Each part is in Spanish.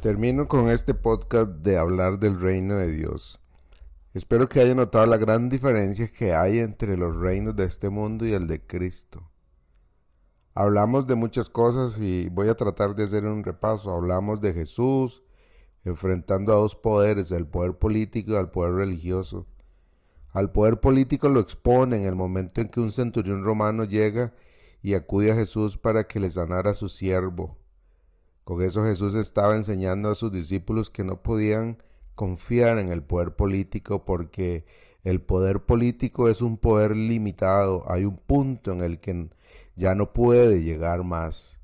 Termino con este podcast de hablar del reino de Dios. Espero que haya notado la gran diferencia que hay entre los reinos de este mundo y el de Cristo. Hablamos de muchas cosas y voy a tratar de hacer un repaso. Hablamos de Jesús enfrentando a dos poderes, el poder político y al poder religioso. Al poder político lo expone en el momento en que un centurión romano llega y acude a Jesús para que le sanara a su siervo. Con eso Jesús estaba enseñando a sus discípulos que no podían confiar en el poder político porque el poder político es un poder limitado, hay un punto en el que ya no puede llegar más.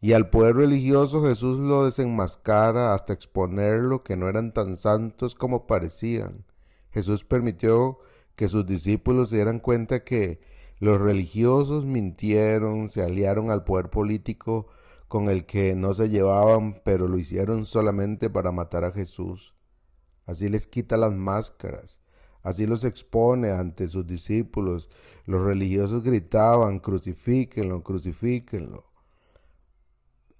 Y al poder religioso Jesús lo desenmascara hasta exponerlo que no eran tan santos como parecían. Jesús permitió que sus discípulos se dieran cuenta que los religiosos mintieron, se aliaron al poder político con el que no se llevaban, pero lo hicieron solamente para matar a Jesús. Así les quita las máscaras, así los expone ante sus discípulos. Los religiosos gritaban, crucifíquenlo, crucifíquenlo,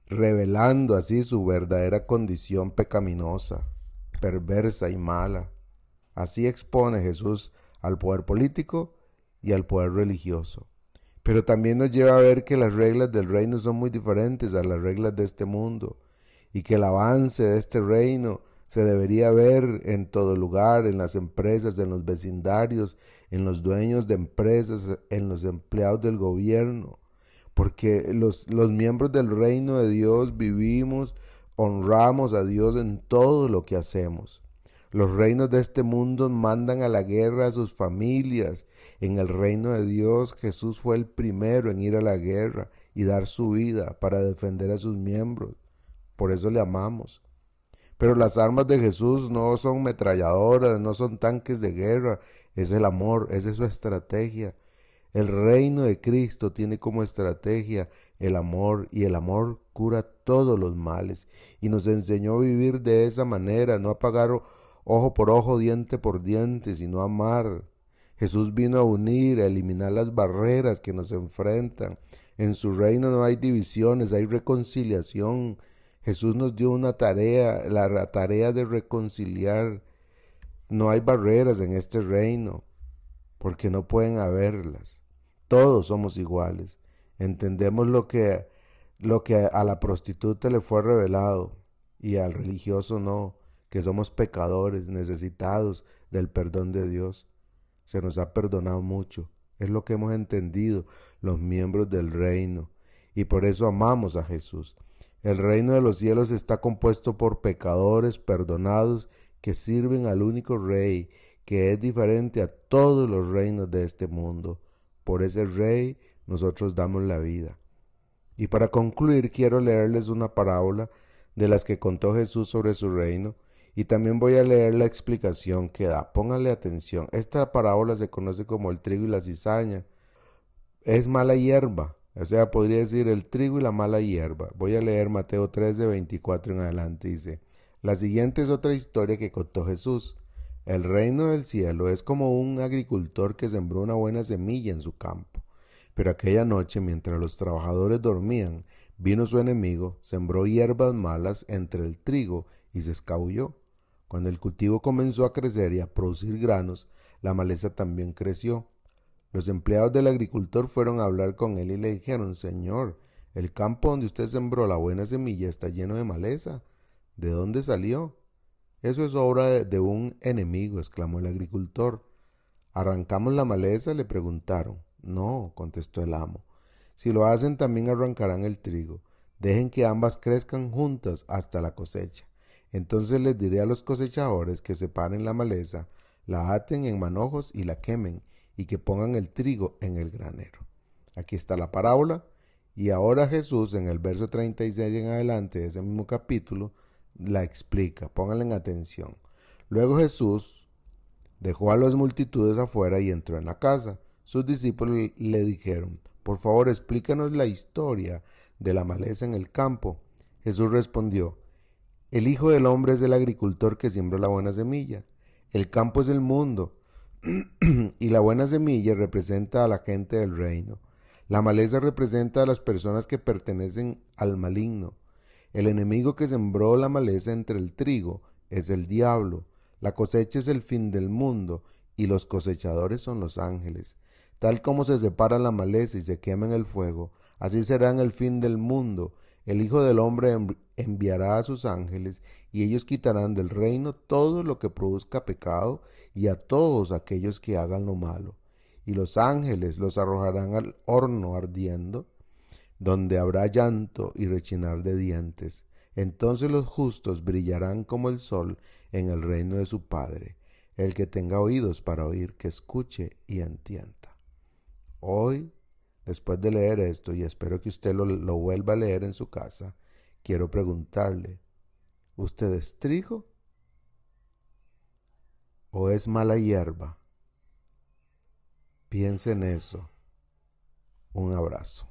revelando así su verdadera condición pecaminosa, perversa y mala. Así expone Jesús al poder político y al poder religioso pero también nos lleva a ver que las reglas del reino son muy diferentes a las reglas de este mundo y que el avance de este reino se debería ver en todo lugar, en las empresas, en los vecindarios, en los dueños de empresas, en los empleados del gobierno, porque los, los miembros del reino de Dios vivimos, honramos a Dios en todo lo que hacemos. Los reinos de este mundo mandan a la guerra a sus familias. En el reino de Dios Jesús fue el primero en ir a la guerra y dar su vida para defender a sus miembros. Por eso le amamos. Pero las armas de Jesús no son metralladoras, no son tanques de guerra, es el amor, es su estrategia. El reino de Cristo tiene como estrategia el amor y el amor cura todos los males y nos enseñó a vivir de esa manera, no a pagar ojo por ojo, diente por diente, sino amar. Jesús vino a unir, a eliminar las barreras que nos enfrentan. En su reino no hay divisiones, hay reconciliación. Jesús nos dio una tarea, la tarea de reconciliar. No hay barreras en este reino, porque no pueden haberlas. Todos somos iguales. Entendemos lo que, lo que a la prostituta le fue revelado y al religioso no que somos pecadores, necesitados del perdón de Dios. Se nos ha perdonado mucho. Es lo que hemos entendido los miembros del reino. Y por eso amamos a Jesús. El reino de los cielos está compuesto por pecadores perdonados que sirven al único rey, que es diferente a todos los reinos de este mundo. Por ese rey nosotros damos la vida. Y para concluir quiero leerles una parábola de las que contó Jesús sobre su reino, y también voy a leer la explicación que da. Pónganle atención. Esta parábola se conoce como el trigo y la cizaña. Es mala hierba. O sea, podría decir el trigo y la mala hierba. Voy a leer Mateo 3 de 24 en adelante. Dice, la siguiente es otra historia que contó Jesús. El reino del cielo es como un agricultor que sembró una buena semilla en su campo. Pero aquella noche, mientras los trabajadores dormían, vino su enemigo, sembró hierbas malas entre el trigo y se escabulló. Cuando el cultivo comenzó a crecer y a producir granos, la maleza también creció. Los empleados del agricultor fueron a hablar con él y le dijeron, Señor, el campo donde usted sembró la buena semilla está lleno de maleza. ¿De dónde salió? Eso es obra de, un enemigo, exclamó el agricultor. ¿Arrancamos la maleza? le preguntaron. No, contestó el amo. Si lo hacen también arrancarán el trigo. Dejen que ambas crezcan juntas hasta la cosecha. Entonces les diré a los cosechadores que separen la maleza, la aten en manojos y la quemen, y que pongan el trigo en el granero. Aquí está la parábola, y ahora Jesús en el verso 36 en adelante de ese mismo capítulo la explica, pónganle en atención. Luego Jesús dejó a las multitudes afuera y entró en la casa. Sus discípulos le dijeron, por favor explícanos la historia de la maleza en el campo. Jesús respondió, el Hijo del Hombre es el agricultor que siembra la buena semilla. El campo es el mundo y la buena semilla representa a la gente del reino. La maleza representa a las personas que pertenecen al maligno. El enemigo que sembró la maleza entre el trigo es el diablo. La cosecha es el fin del mundo y los cosechadores son los ángeles. Tal como se separa la maleza y se quema en el fuego, así será el fin del mundo. El Hijo del Hombre enviará a sus ángeles y ellos quitarán del reino todo lo que produzca pecado y a todos aquellos que hagan lo malo. Y los ángeles los arrojarán al horno ardiendo, donde habrá llanto y rechinar de dientes. Entonces los justos brillarán como el sol en el reino de su Padre. El que tenga oídos para oír, que escuche y entienda. Hoy Después de leer esto, y espero que usted lo, vuelva a leer en su casa, quiero preguntarle, ¿usted es trigo o es mala hierba? Piense en eso. Un abrazo.